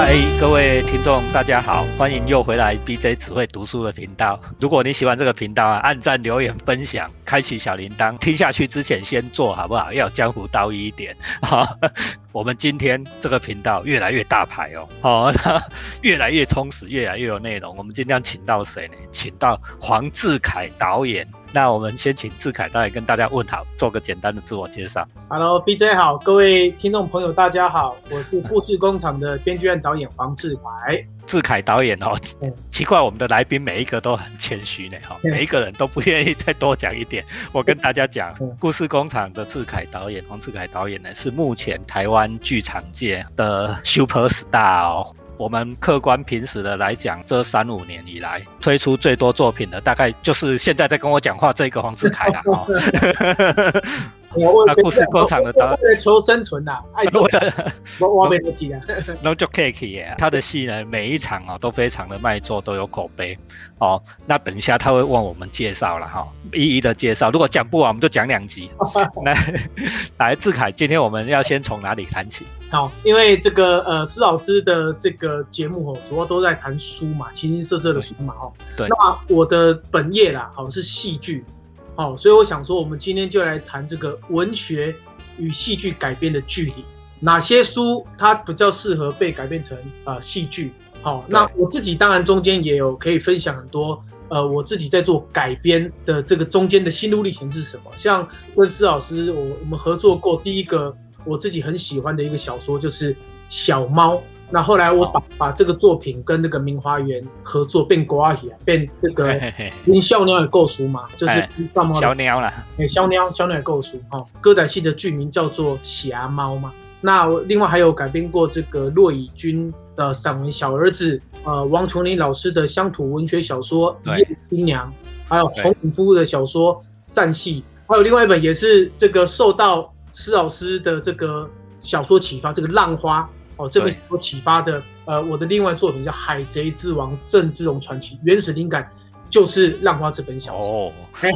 嗨，各位听众，大家好，欢迎又回来 BJ 只会读书的频道。如果你喜欢这个频道啊，按赞、留言、分享，开启小铃铛。听下去之前先做好不好？要江湖道义一点。好，我们今天这个频道越来越大牌哦，好，越来越充实，越来越有内容。我们今天请到谁呢？请到黄志凯导演。那我们先请志凯导演跟大家问好，做个简单的自我介绍。Hello，BJ 好，各位听众朋友大家好，我是故事工厂的编剧和导演黄志凯。志凯导演哦，奇怪，我们的来宾每一个都很谦虚呢，哈，每一个人都不愿意再多讲一点。我跟大家讲，故事工厂的志凯导演，黄志凯导演呢，是目前台湾剧场界的 super star 哦。我们客观平时的来讲，这三五年以来推出最多作品的，大概就是现在在跟我讲话这个黄子凯了哦。那故事工厂的导为了求生存呐，爱做我我没得提啊。No j o k e 耶，他的戏呢，每一场啊都非常的卖座，都有口碑哦。那等一下他会问我们介绍了哈，一一的介绍。如果讲不完，我们就讲两集。来，来志凯，今天我们要先从哪里谈起？好，因为这个呃施老师的这个节目哦，主要都在谈书嘛，形形色色的书嘛哦。对。那我的本业啦，好是戏剧。好，所以我想说，我们今天就来谈这个文学与戏剧改编的距离，哪些书它比较适合被改编成啊戏剧？好，那我自己当然中间也有可以分享很多，呃，我自己在做改编的这个中间的心路历程是什么？像温思老师，我我们合作过第一个我自己很喜欢的一个小说就是《小猫》。那后来我把把这个作品跟那个明华园合作变国啊，变这个跟小鸟也够熟嘛，就是小鸟了，哎，小鸟小鸟也够熟哈。歌仔戏的剧名叫做《侠猫》嘛。那另外还有改编过这个骆以军的散文《小儿子》，呃，王琼林老师的乡土文学小说《一夜新娘》，还有洪永夫的小说《散戏》，还有另外一本也是这个受到施老师的这个小说启发，这个《浪花》。哦，这本我启发的，呃，我的另外作品叫《海贼之王郑芝龙传奇》，原始灵感就是《浪花》这本小说。哦，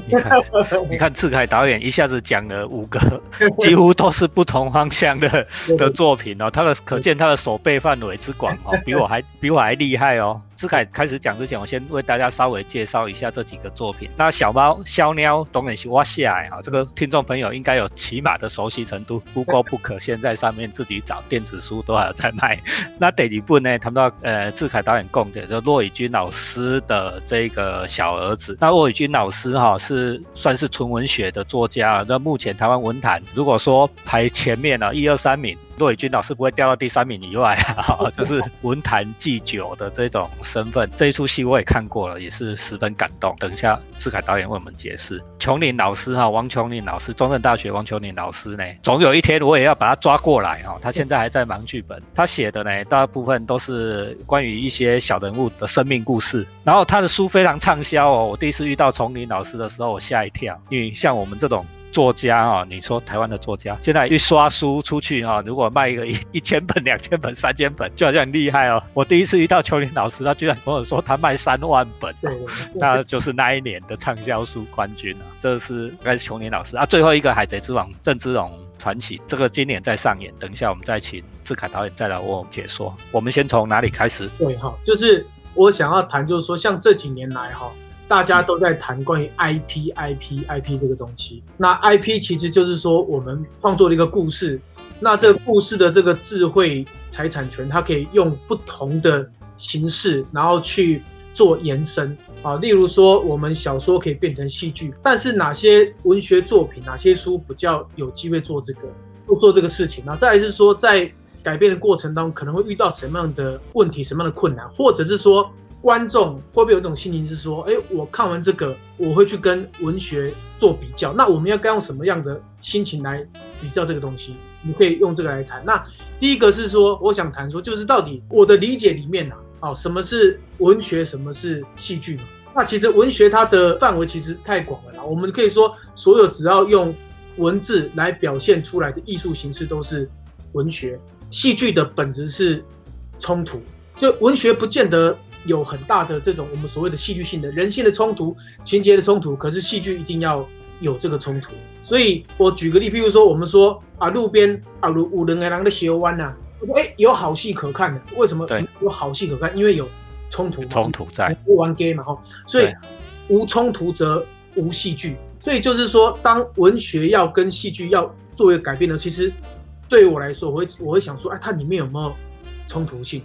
你看，你看，志凯导演一下子讲了五个，几乎都是不同方向的的作品哦，他的可见他的手背范围之广哦，比我还比我还厉害哦。志凯开始讲之前，我先为大家稍微介绍一下这几个作品。那小猫、小鸟、东野西哇下来啊，这个听众朋友应该有起码的熟悉程度。不过不可，现在上面自己找电子书都还有在卖。那第几部呢？谈到呃，志凯导演供的，就骆以军老师的这个小儿子。那骆以军老师哈是算是纯文学的作家。那目前台湾文坛如果说排前面呢，一二三名。骆以军老师不会掉到第三名以外 啊，就是文坛祭酒的这种身份。这一出戏我也看过了，也是十分感动。等一下志凯导演为我们解释。琼林老师哈，王琼林老师，中正大学王琼林老师呢，总有一天我也要把他抓过来哈。他现在还在忙剧本，他写的呢大部分都是关于一些小人物的生命故事。然后他的书非常畅销哦。我第一次遇到丛林老师的时候，我吓一跳，因为像我们这种。作家啊，你说台湾的作家现在一刷书出去啊，如果卖一个一 一千本、两千本、三千本，就好像很厉害哦。我第一次遇到邱林老师，他居然跟我说他卖三万本，那就是那一年的畅销书冠军啊。这是应该是邱林老师啊。最后一个《海贼之王》郑芝龙传奇，这个今年在上演。等一下我们再请志凯导演再来为我们解说。我们先从哪里开始？对哈，就是我想要谈，就是说像这几年来哈。大家都在谈关于 IP、IP、IP 这个东西。那 IP 其实就是说我们创作了一个故事，那这个故事的这个智慧财产权，它可以用不同的形式，然后去做延伸啊。例如说，我们小说可以变成戏剧，但是哪些文学作品、哪些书比较有机会做这个做做这个事情？那再来是说，在改变的过程当中，可能会遇到什么样的问题、什么样的困难，或者是说。观众会不会有一种心情是说，哎，我看完这个，我会去跟文学做比较。那我们要该用什么样的心情来比较这个东西？你可以用这个来谈。那第一个是说，我想谈说，就是到底我的理解里面啊，哦，什么是文学，什么是戏剧嘛？那其实文学它的范围其实太广了啦。我们可以说，所有只要用文字来表现出来的艺术形式都是文学。戏剧的本质是冲突，就文学不见得。有很大的这种我们所谓的戏剧性的人性的冲突、情节的冲突，可是戏剧一定要有这个冲突。所以我举个例，譬如说我们说啊，路边啊，如五人来狼的斜弯呐，哎，有好戏可看的。为什么有好戏可看？因为有冲突嘛，冲突在，不玩 gay 嘛，哈，所以对无冲突则无戏剧。所以就是说，当文学要跟戏剧要做一个改变呢，其实对我来说，我会我会想说，哎，它里面有没有冲突性？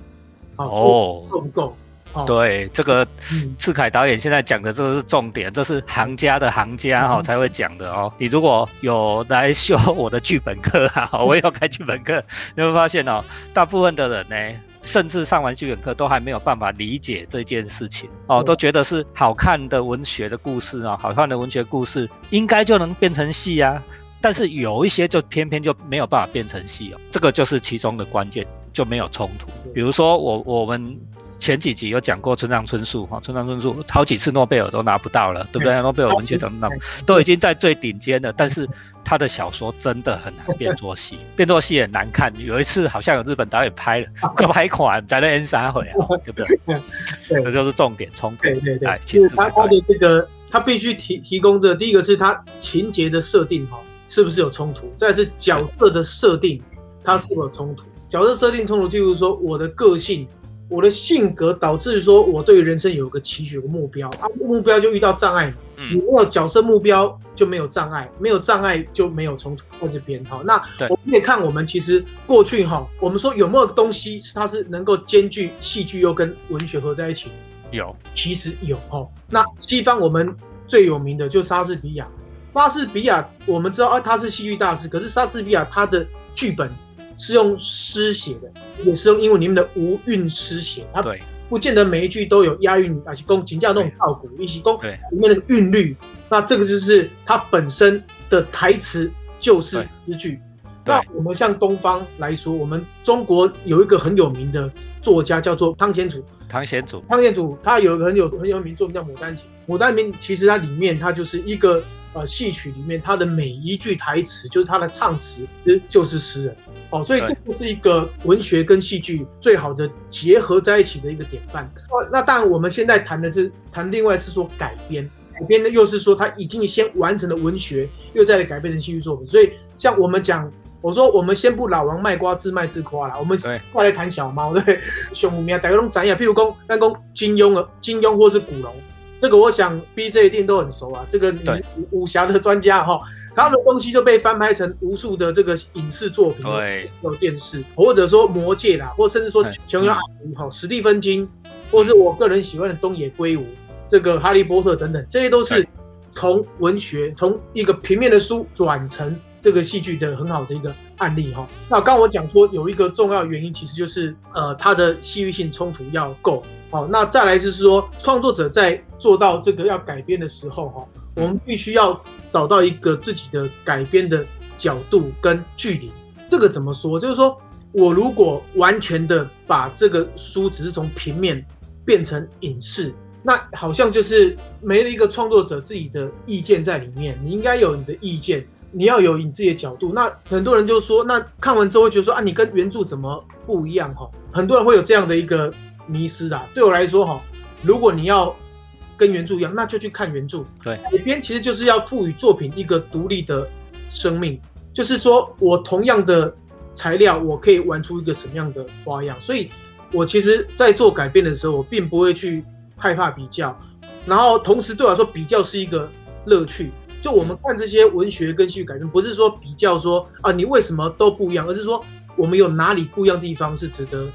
好，哦够不够？哦，对，这个嗯赤凯导演现在讲的这个是重点，这是行家的行家哈、嗯才会讲的哦。你如果有来修我的剧本课啊，我也有开剧本课，你会发现哦，大部分的人呢，甚至上完剧本课都还没有办法理解这件事情哦，嗯都觉得是好看的文学的故事啊、好看的文学故事应该就能变成戏啊。但是有一些就偏偏就没有办法变成戏哦，这个就是其中的关键，就没有冲突。比如说我我们前几集有讲过村上春树哈，村上春树好几次诺贝尔都拿不到了，对不对？诺贝尔文学奖拿不都已经在最顶尖了，但是他的小说真的很难变作戏，变作戏也难看。有一次好像有日本导演拍了，快拍款在那 N 三回啊，对不对？对这就是重点冲突。对对对哎，就亲自拍是他他的这个，他必须提提供的第一个是他情节的设定哈，是不是有冲突？再来是角色的设定，它是否有冲突？角色设定冲突，譬如说我的个性、我的性格，导致说我对于人生有个期许、有个目标，啊，目标就遇到障碍嘛。你嗯，没有角色目标就没有障碍，没有障碍就没有冲突在这边哈。那我们可以看我们其实过去哈，我们说有没有东西是它是能够兼具戏剧又跟文学合在一起？有其实有哦。那西方我们最有名的就是莎士比亚。莎士比亚我们知道啊，他是戏剧大师，可是莎士比亚他的剧本是用诗写的，也是用英文里面的无韵诗写，它对。不见得每一句都有押韵，而且攻请教那种套鼓，一起攻对。里面那个韵律。那这个就是它本身的台词就是诗句。那我们像东方来说，我们中国有一个很有名的作家叫做汤显祖，汤显祖。汤显祖他有一个很有很有名作品叫《牡丹亭》，《牡丹亭》其实它里面它就是一个呃戏曲里面他的每一句台词，就是他的唱词，就是诗人哦，所以这对就是一个文学跟戏剧最好的结合在一起的一个典范。哦，那当然我们现在谈的是谈另外是说改编。改编的又是说他已经先完成了文学，又再来改编成戏剧作品。所以像我们讲，我说我们先不老王卖瓜自卖自夸啦，我们对过来谈小猫，对？熊虎面大家都展呀，譬如讲，那讲金庸啊，金庸或是古龙，这个我想 B J 一定都很熟啊。这个你武武侠的专家哈，他们的东西就被翻拍成无数的这个影视作品，对。有电视，或者说魔戒啦，或甚至说哎琼瑶阿姨哈、史蒂芬金，或是我个人喜欢的东野圭吾，这个哈利波特等等，这些都是从文学从一个平面的书转成这个戏剧的很好的一个案例哈。那刚刚我讲说有一个重要原因，其实就是呃它的戏剧性冲突要够好。那再来是说创作者在做到这个要改编的时候哈，我们必须要找到一个自己的改编的角度跟距离。这个怎么说？就是说我如果完全的把这个书只是从平面变成影视，那好像就是没了一个创作者自己的意见在里面。你应该有你的意见，你要有你自己的角度。那很多人就说，那看完之后会觉得说啊，你跟原著怎么不一样？哈，很多人会有这样的一个迷失啊。对我来说，哈，如果你要跟原著一样，那就去看原著。对改编其实就是要赋予作品一个独立的生命，就是说我同样的材料，我可以玩出一个什么样的花样。所以，我其实在做改编的时候，我并不会去害怕比较，然后同时对我来说，比较是一个乐趣。就我们看这些文学跟戏剧改编，不是说比较说啊你为什么都不一样，而是说我们有哪里不一样的地方是值得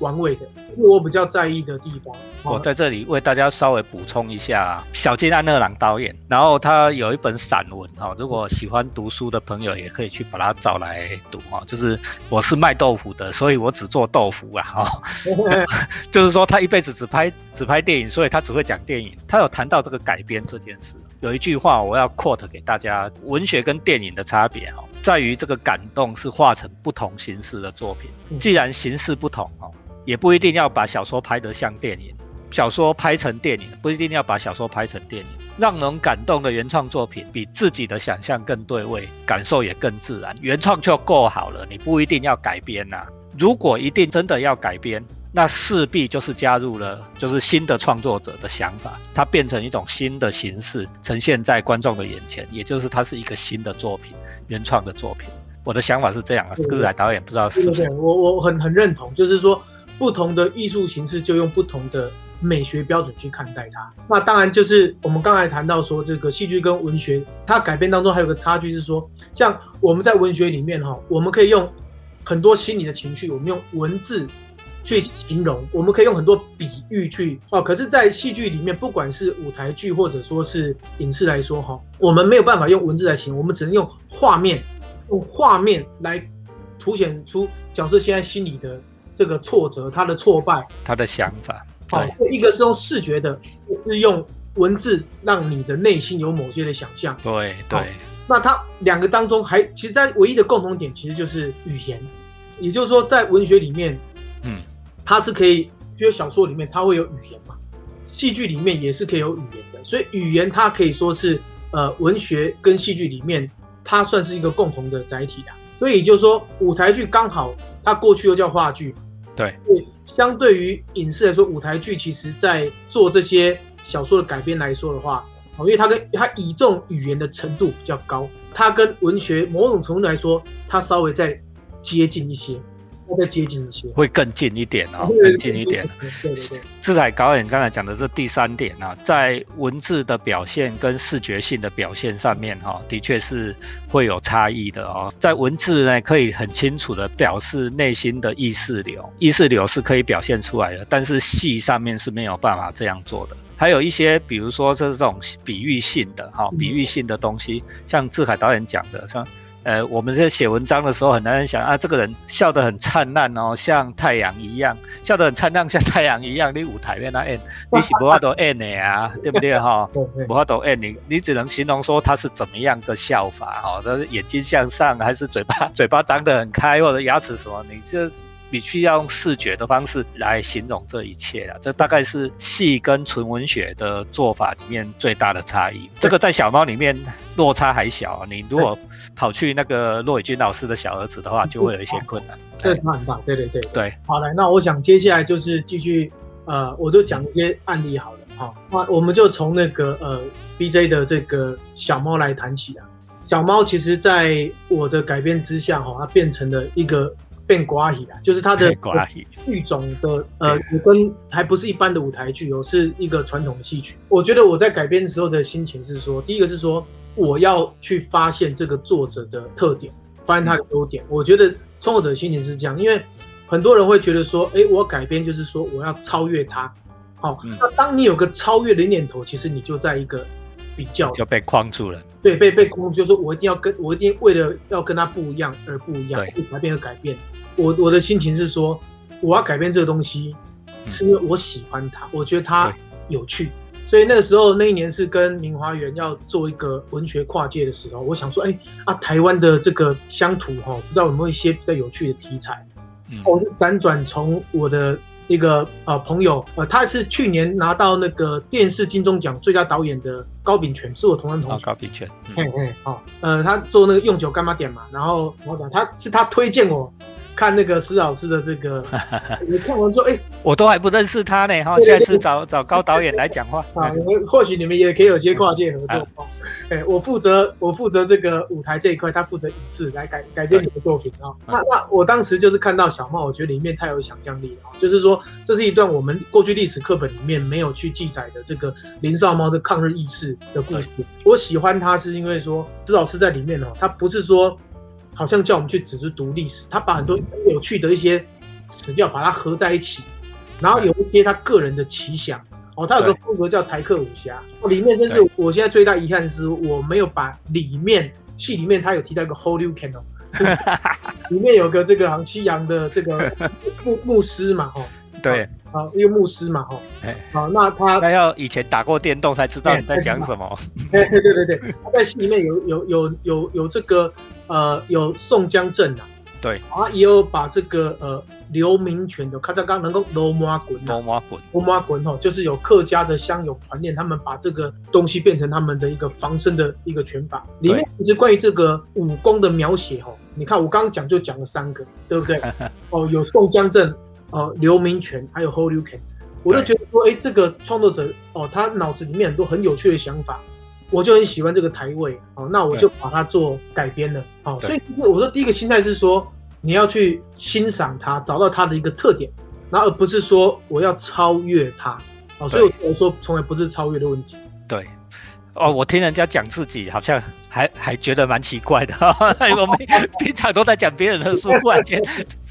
玩味的，这是我比较在意的地方。我在这里为大家稍微补充一下，小金安二郎导演，然后他有一本散文哈，如果喜欢读书的朋友也可以去把它找来读哈。就是我是卖豆腐的，所以我只做豆腐啊哈。就是说他一辈子只拍只拍电影，所以他只会讲电影。他有谈到这个改编这件事，有一句话我要 quote 给大家：文学跟电影的差别哈，在于这个感动是化成不同形式的作品。既然形式不同哦，也不一定要把小说拍得像电影。小说拍成电影，不一定要把小说拍成电影。让人感动的原创作品，比自己的想象更对位，感受也更自然。原创就够好了，你不一定要改编呐、如果一定真的要改编，那势必就是加入了就是新的创作者的想法，它变成一种新的形式呈现在观众的眼前，也就是它是一个新的作品，原创的作品。我的想法是这样啊，志海导演不知道是不是？我我很很认同，就是说不同的艺术形式就用不同的美学标准去看待它。那当然就是我们刚才谈到说，这个戏剧跟文学它改编当中还有个差距是说，像我们在文学里面哈，我们可以用很多心理的情绪，我们用文字。去形容，我们可以用很多比喻去哦。可是，在戏剧里面，不管是舞台剧或者说是影视来说，哈，我们没有办法用文字来形容，我们只能用画面，用画面来凸显出角色现在心里的这个挫折、他的挫败、他的想法。好，一个是用视觉的，是用文字让你的内心有某些的想象。对对。那它两个当中还，其实在唯一的共同点，其实就是语言。也就是说，在文学里面，嗯。它是可以，比如小说里面它会有语言嘛，戏剧里面也是可以有语言的，所以语言它可以说是呃文学跟戏剧里面它算是一个共同的载体的，所以就是说舞台剧刚好它过去又叫话剧，对，相对于影视来说，舞台剧其实在做这些小说的改编来说的话，哦，因为它跟它倚重语言的程度比较高，它跟文学某种程度来说，它稍微再接近一些。会再接近一些，会更近一点哦，更近一点。对对对。志海导演刚才讲的这第三点啊，在文字的表现跟视觉性的表现上面哈，的确是会有差异的哦。在文字呢，可以很清楚的表示内心的意识流，意识流是可以表现出来的，但是戏上面是没有办法这样做的。还有一些，比如说这种比喻性的哈，比喻性的东西，像志海导演讲的，像。呃，我们在写文章的时候，很难想啊，这个人笑得很灿烂哦，像太阳一样，笑得很灿烂，像太阳一样。你舞台面那 n，你是不法都 n 的啊，对不对哈？不法都 n，你你只能形容说他是怎么样的笑法哈，他是眼睛向上，还是嘴巴 嘴巴张得很开，或者牙齿什么？你就必须要用视觉的方式来形容这一切了。这大概是戏跟纯文学的做法里面最大的差异。这个在小猫里面落差还小，你如果。跑去那个骆伟军老师的小儿子的话，就会有一些困难。这差很大，对对对对。好来，那我想接下来就是继续，呃，我就讲一些案例好了。好，那我们就从那个呃 B J 的这个小猫来谈起啊。小猫其实在我的改编之下，哈，它变成了一个变瓜戏啊，就是它的剧种的呃，跟还不是一般的舞台剧哦，是一个传统的戏曲。我觉得我在改编的时候的心情是说，第一个是说。我要去发现这个作者的特点，发现他的优点。我觉得创作者的心情是这样，因为很多人会觉得说，哎，我改编就是说我要超越他。好，那当你有个超越的念头，其实你就在一个比较就被框住了。对，被被框，就是说我一定要跟我一定为了要跟他不一样而不一样，改变而改变。我我的心情是说，我要改变这个东西，是因为我喜欢他，我觉得它有趣。所以那个时候，那一年是跟明华园要做一个文学跨界的时候，我想说，哎啊，台湾的这个乡土哈，不知道有没有一些比较有趣的题材。我是辗转从我的一个呃朋友，呃，他是去年拿到那个电视金钟奖最佳导演的高秉权，是我同班同学。高秉权，嘿嘿，好，呃，他做那个用酒干妈点嘛，然后我讲他是他推荐我。看那个施老师的这个，你看完之后，哎，我都还不认识他呢，哈，下次找找高导演来讲话 啊，或许你们也可以有些跨界合作。哎，我负责我负责这个舞台这一块，他负责影视来改改编你的作品啊。那那我当时就是看到小茂，我觉得里面太有想象力了，就是说这是一段我们过去历史课本里面没有去记载的这个林少猫的抗日义士的故事。我喜欢他是因为说施老师在里面哦，他不是说。好像叫我们去只是读历史，他把很多有趣的一些史料把它合在一起，然后有一些他个人的奇想哦，他有个风格叫台客武侠，里面甚至我现在最大遗憾是我没有把里面戏里面他有提到一个 Holy Candle，里面有个这个好像西洋的这个 牧牧师嘛，哦，对。啊，一个牧师嘛，哈，哎，好，那他他要以前打过电动才知道你在讲什么。对对对对对，他在戏里面有有有有有这个呃有宋江镇啊，对，啊也有把这个呃刘明权的，看这刚能够罗马滚，罗马滚，罗马滚哦，就是有客家的乡友团练，他们把这个东西变成他们的一个防身的一个拳法。里面其实关于这个武功的描写哦，你看我刚刚讲就讲了三个，对不对？哦，有宋江镇。呃，刘明权还有 Hold You Can，我就觉得说，哎，这个创作者哦，他脑子里面很多很有趣的想法，我就很喜欢这个台位，哦，那我就把它做改编了，哦，所以我说第一个心态是说，你要去欣赏它，找到它的一个特点，然后而不是说我要超越它，哦，所以我说从来不是超越的问题。对，哦，我听人家讲自己好像还还觉得蛮奇怪的，我们平常都在讲别人的书，忽然间。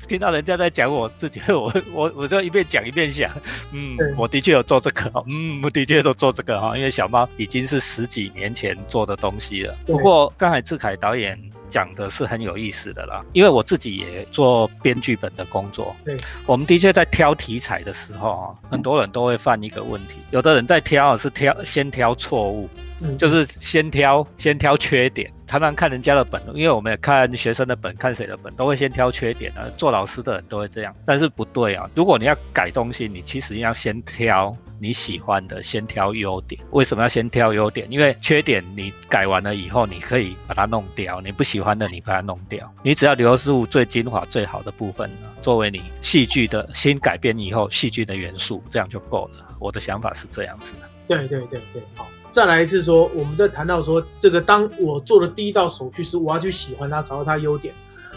听到人家在讲我自己，我我我就一边讲一边想，嗯，我的确有做这个，嗯，我的确都做这个哈，因为小猫已经是十几年前做的东西了。不过刚才志凯导演讲的是很有意思的啦，因为我自己也做编剧本的工作，对，我们的确在挑题材的时候啊，很多人都会犯一个问题，有的人在挑是挑先挑错误。就是先挑先挑缺点，常常看人家的本，因为我们也看学生的本，看谁的本都会先挑缺点啊。做老师的人都会这样，但是不对啊。如果你要改东西，你其实要先挑你喜欢的，先挑优点。为什么要先挑优点？因为缺点你改完了以后，你可以把它弄掉。你不喜欢的，你把它弄掉。你只要留住最精华、最好的部分，作为你戏剧的新改编以后戏剧的元素，这样就够了。我的想法是这样子的。对对对对，好。再来是说，我们在谈到说，这个当我做的第一道手续是我要去喜欢它，找到它优点。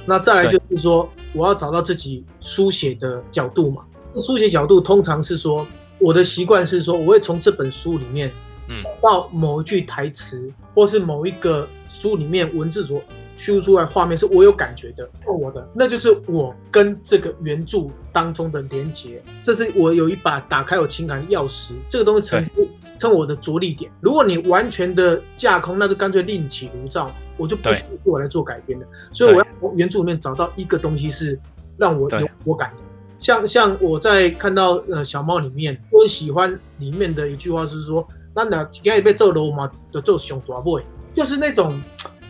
那再来就是说，我要找到自己书写的角度嘛。书写角度通常是说，我的习惯是说，我会从这本书里面，嗯，到某一句台词，或是某一个书里面文字所。修出来画面是我有感觉的，我的那就是我跟这个原著当中的连接，这是我有一把打开我情感的钥匙，这个东西称称我的着力点。如果你完全的架空，那就干脆另起炉灶，我就不需要我来做改编的。所以我要从原著里面找到一个东西是让我有我感的。像像我在看到呃小猫里面，我喜欢里面的一句话是说，那那今天被揍了嘛，就做熊大 boy，就是那种。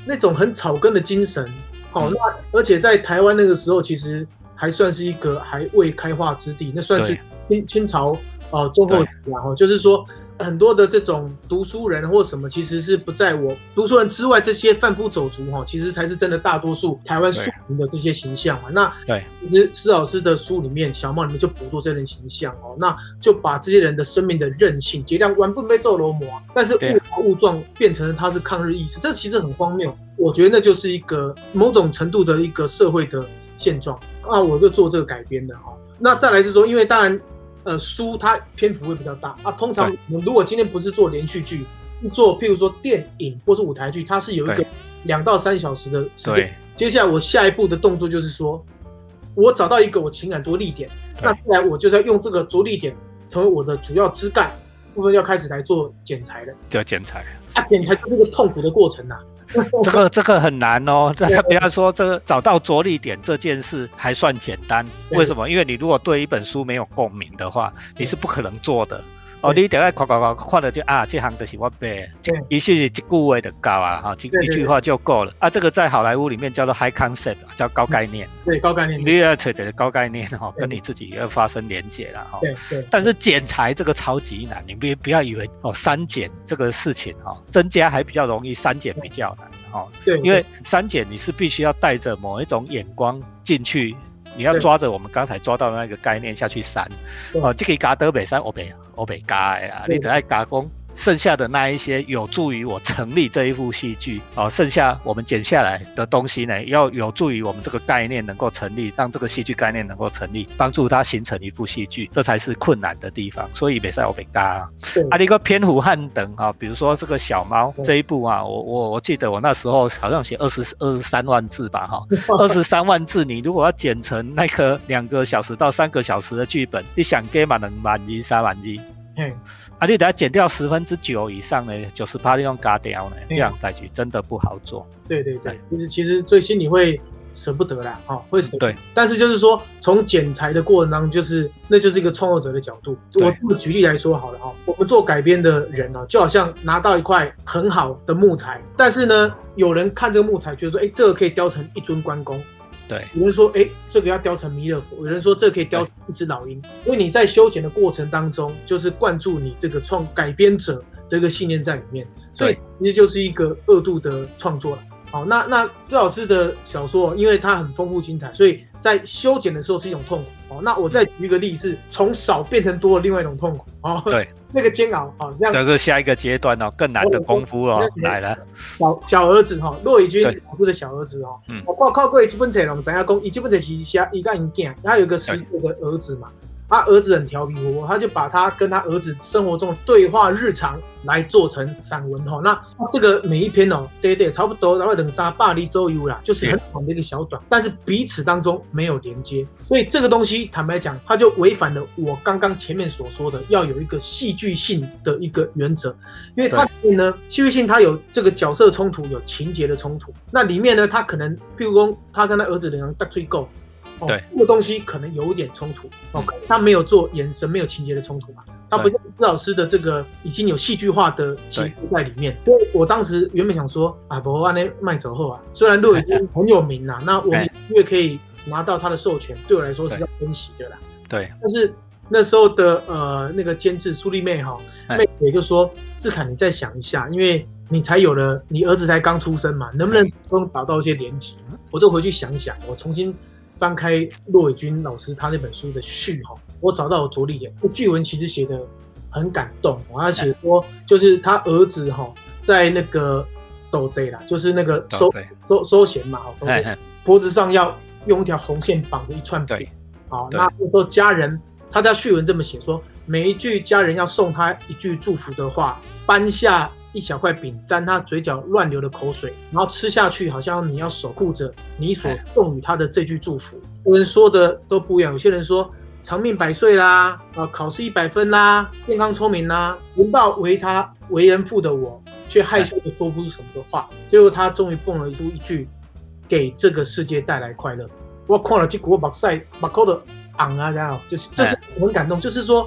那种很草根的精神，好，那而且在台湾那个时候，其实还算是一个还未开化之地，那算是清清朝哦中后期然后就是说。很多的这种读书人或什么，其实是不在我读书人之外，这些贩夫走卒哈，其实才是真的大多数台湾庶民的这些形象嘛。那对，其实施老师的书里面，小猫里面就捕捉这人形象哦，那就把这些人的生命的韧性、节量完不被揍罗魔，但是误打误撞变成了他是抗日意识，这其实很荒谬。我觉得那就是一个某种程度的一个社会的现状啊，我就做这个改编的哈。那再来是说，因为当然。呃，书它篇幅会比较大啊。通常我如果今天不是做连续剧，做譬如说电影或者舞台剧，它是有一个两到三小时的时间。接下来我下一步的动作就是说，我找到一个我情感着力点，那自然我就是要用这个着力点成为我的主要枝干部分，要开始来做剪裁了。叫剪裁啊，剪裁就是个痛苦的过程呐。这个这个很难哦，大 家不要说这个找到着力点这件事还算简单，为什么？因为你如果对一本书没有共鸣的话，你是不可能做的。哦，你等下看看看看了就啊，这行就是我背，一是一句话就够啊，哈，一一句话就够了啊。这个在好莱坞里面叫做 high concept，叫高概念。对，高概念。你要扯的高概念哈，跟你自己要发生连接了哈。对对。但是剪裁这个超级难，你别不要以为哦，删减这个事情哈，增加还比较容易，删减比较难哈。对。因为删减你是必须要带着某一种眼光进去。你要抓着我们刚才抓到的那个概念下去删，哦，这个加德北删，我北我北加呀，你等下加工。剩下的那一些有助于我成立这一部戏剧哦，剩下我们剪下来的东西呢，要有助于我们这个概念能够成立，让这个戏剧概念能够成立，帮助它形成一部戏剧，这才是困难的地方。所以别赛我北大啊，一个偏虎汉等啊，比如说这个小猫这一部啊，我我我记得我那时候好像写二十二十三万字吧，哈，二十三万字，你如果要剪成那个两个小时到三个小时的剧本，你想给满能满一三万一？啊，你等下减掉十分之九以上呢，九十八用嘎掉呢，这样代去真的不好做。对对对，其实其实最心里会舍不得啦，哈，会舍。对，但是就是说，从剪裁的过程当中，就是那就是一个创作者的角度。我这么举例来说好了哈，我们做改编的人呢，就好像拿到一块很好的木材，但是呢，有人看这个木材，觉得说，哎，这个可以雕成一尊关公。对，有人说，哎，这个要雕成弥勒佛；有人说，这可以雕成一只老鹰。因为你在修剪的过程当中，就是灌注你这个创改编者的一个信念在里面，所以其实就是一个二度的创作了。好，那那施老师的小说，因为它很丰富精彩，所以在修剪的时候是一种痛苦。哦，那我再举一个例子，从少变成多的另外一种痛苦。哦，对，那个煎熬，哦，这样。这是下一个阶段哦，更难的功夫哦，来了。小小儿子哈，骆以军老师的小儿子哦，嗯，我靠过基本册了，咱要讲，伊基本册是写一个人囝，他有个十岁的儿子嘛。他儿子很调皮活泼，他就把他跟他儿子生活中的对话日常来做成散文哈。那这个每一篇哦，对对，差不多然后等沙巴黎周游啦，就是很短的一个小短，但是彼此当中没有连接，所以这个东西坦白讲，它就违反了我刚刚前面所说的要有一个戏剧性的一个原则，因为它里面呢，戏剧性它有这个角色冲突，有情节的冲突，那里面呢，他可能譬如说他跟他儿子两人大追够。对，这个东西可能有一点冲突哦，可是他没有做眼神没有情节的冲突嘛，他不像施老师的这个已经有戏剧化的情节在里面。所以我当时原本想说啊，不按那卖走后啊，虽然路已经很有名了，那我们因为可以拿到他的授权，对我来说是要珍惜的啦。对，但是那时候的呃那个监制苏丽妹哈妹也就说志凯你再想一下，因为你才有了你儿子才刚出生嘛，能不能中找到一些连接？我就回去想想，我重新。翻开骆伟军老师他那本书的序哈，我找到着力点。这句文其实写的很感动，我要写说就是他儿子哈在那个斗贼啦，就是那个收收收钱嘛，哈，脖子上要用一条红线绑着一串对，好，那说家人他在序文这么写说，每一句家人要送他一句祝福的话，搬下。一小块饼沾他嘴角乱流的口水，然后吃下去，好像你要守护着你所赠予他的这句祝福。有人说的都不一样，有些人说长命百岁啦，啊，考试一百分啦，健康聪明啦。闻到为他为人父的我，却害羞的说不出什么的话。最后他终于蹦了出一句：“给这个世界带来快乐。”我看了结果，把塞把口的昂啊，然后就是就是很感动，就是说。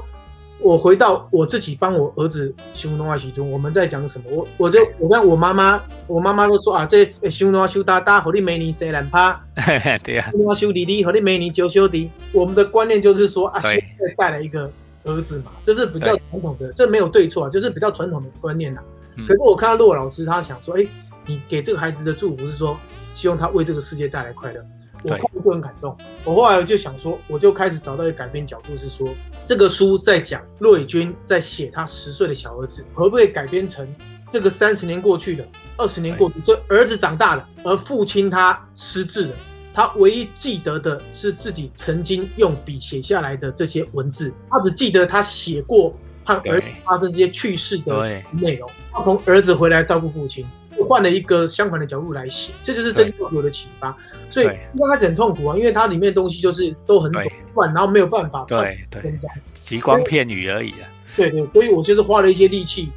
我回到我自己帮我儿子修东话习中，我们在讲什么？我我就我看我妈妈，我妈妈都说啊，这修东话修大大，和你美女谁难怕？对呀，修东话修弟弟，和你美女就修弟。我们的观念就是说啊，现在带来一个儿子嘛，这是比较传统的，这没有对错啊，就是比较传统的观念呐。可是我看到洛老师，他想说，哎，你给这个孩子的祝福是说，希望他为这个世界带来快乐。我看就很感动。我后来就想说，我就开始找到一个改编角度，是说这个书在讲骆以军在写他十岁的小儿子，可不可以改编成这个三十年过去的，二十年过去，这儿子长大了，而父亲他失智了，他唯一记得的是自己曾经用笔写下来的这些文字，他只记得他写过和儿子发生这些趣事的内容。他从儿子回来照顾父亲。换了一个相反的角度来写，这就是真正有的启发。所以刚开始很痛苦啊，因为它里面的东西就是都很短，然后没有办法对对，极光片语而已啊。对对，所以我就是花了一些力气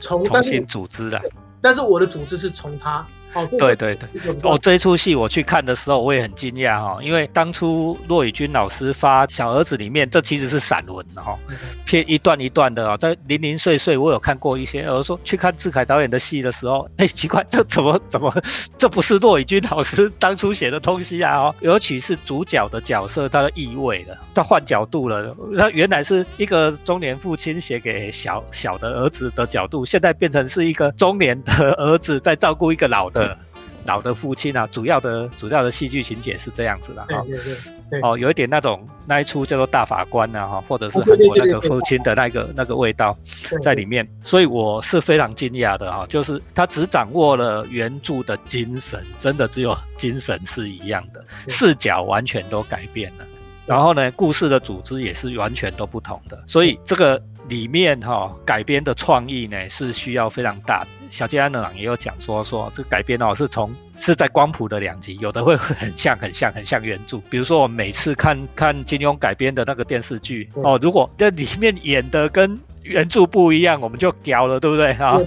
从重新组织的，但是我的组织是从他。对对对，我这一出戏我去看的时候，我也很惊讶哈，因为当初骆以军老师发《小儿子》里面，这其实是散文哈，片一段一段的啊，在零零碎碎，我有看过一些。我说去看志凯导演的戏的时候，哎，奇怪，这怎么 怎么，这不是骆以军老师当初写的东西啊？哦，尤其是主角的角色，他的意味了，他换角度了，他原来是一个中年父亲写给小小的儿子的角度，现在变成是一个中年的儿子在照顾一个老的。老的父亲啊，主要的主要的戏剧情节是这样子的哈，哦，有一点那种那一出叫做大法官啊哈，或者是韩国那个父亲的那个那个味道在里面，所以我是非常惊讶的哈，就是他只掌握了原著的精神，真的只有精神是一样的，视角完全都改变了，然后呢，故事的组织也是完全都不同的，所以这个。里面哈改编的创意呢是需要非常大。小杰安的朗也有讲说说这个改编哦是从是在光谱的两极，有的会很像很像很像原著。比如说我每次看看金庸改编的那个电视剧哦，如果那里面演的跟原著不一样，我们就屌了，对不对啊？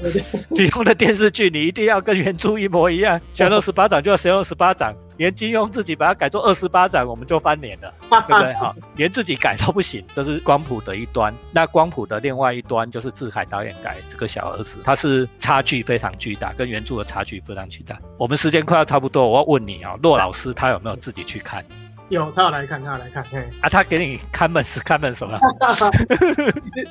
金庸的电视剧你一定要跟原著一模一样，降龙十八掌就要降龙十八掌。连金庸自己把它改做二十八掌，我们就翻脸了，对不对？哈，连自己改都不行，这是光谱的一端。那光谱的另外一端就是志海导演改这个小儿子，他是差距非常巨大，跟原著的差距非常巨大。我们时间快要差不多，我要问你啊，骆老师他有没有自己去看？有他有来看，他有来看。嘿，啊，他给你看门是 看门什么？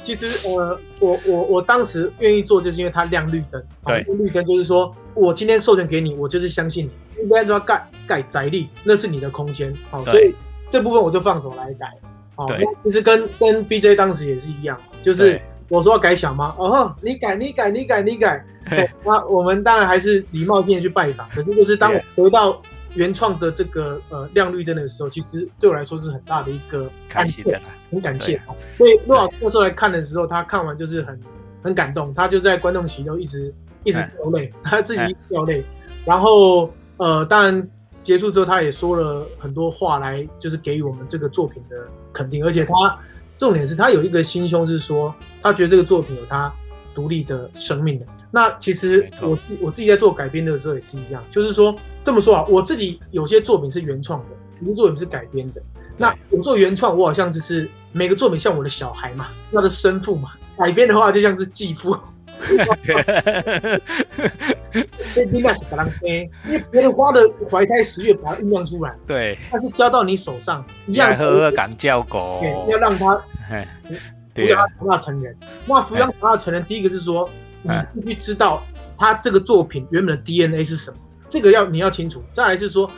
其实呃，我我我当时愿意做，就是因为他亮绿灯。对，绿灯就是说我今天授权给你，我就是相信你。应该说盖盖宅力，那是你的空间，好，所以这部分我就放手来改。好，那其实跟跟 BJ 当时也是一样，就是我说要改小吗？哦，你改你改你改你改。那我们当然还是礼貌性的去拜访。可是就是当我回到原创的这个呃亮绿灯的时候，其实对我来说是很大的一个开心的，很感谢。所以陆老师那时候来看的时候，他看完就是很很感动，他就在观众席都一直一直掉泪，他自己掉泪，然后。呃，当然结束之后，他也说了很多话来，就是给予我们这个作品的肯定。而且他重点是他有一个心胸，是说他觉得这个作品有他独立的生命的。那其实我我自己在做改编的时候也是一样，就是说这么说啊，我自己有些作品是原创的，有些作品是改编的。那我做原创，我好像就是每个作品像我的小孩嘛，他的生父嘛；改编的话，就像是继父。这应该是格朗生，因为别人花的怀胎十月把它酝酿出来，对，但是交到你手上一样。呵呵，敢教狗，要让他抚养他长大成人。那抚养长大成人，第一个是说，你必须知道他这个作品原本的 DNA 是什么，这个要你要清楚。再来是说，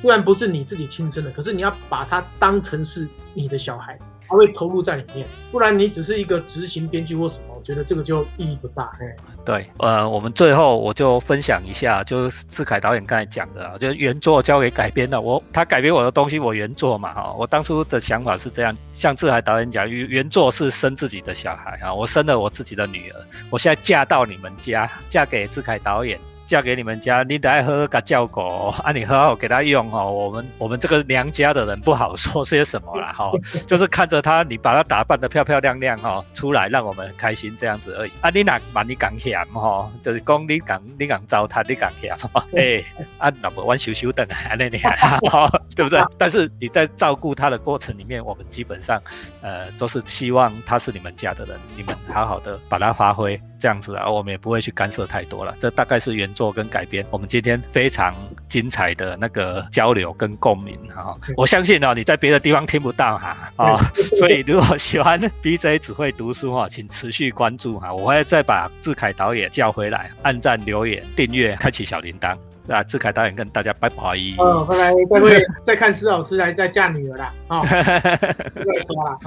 虽然不是你自己亲生的，可是你要把它当成是你的小孩。他会投入在里面，不然你只是一个执行编剧或什么，我觉得这个就意义不大。哎，对，呃，我们最后我就分享一下，就是志凯导演刚才讲的啊，就是原作交给改编的，我他改编我的东西，我原作嘛，哈，我当初的想法是这样，像志凯导演讲，原原作是生自己的小孩啊，我生了我自己的女儿，我现在嫁到你们家，嫁给志凯导演。嫁给你们家，你得喝喝个叫狗啊！你喝好给他用哦。我们我们这个娘家的人不好说些什么啦，哈，就是看着他，你把他打扮的漂漂亮亮哈，出来让我们很开心这样子而已。啊，你哪把你讲嫌哈，就是讲你讲你讲糟蹋，你讲嫌哎，啊，那么玩羞羞等啊，那你哈，对不对？但是你在照顾他的过程里面，我们基本上呃都是希望他是你们家的人，你们好好的把他发挥。这样子啊，我们也不会去干涉太多了。这大概是原作跟改编，我们今天非常精彩的那个交流跟共鸣哈。我相信哦，你在别的地方听不到哈啊，所以如果喜欢 BJ 只会读书哈，请持续关注哈，我会再把志凯导演叫回来，按赞、留言、订阅、开启小铃铛。那志凯导演跟大家拜拜。嗯，回来再会再看施老师来再嫁女儿啦。啊，不再说了。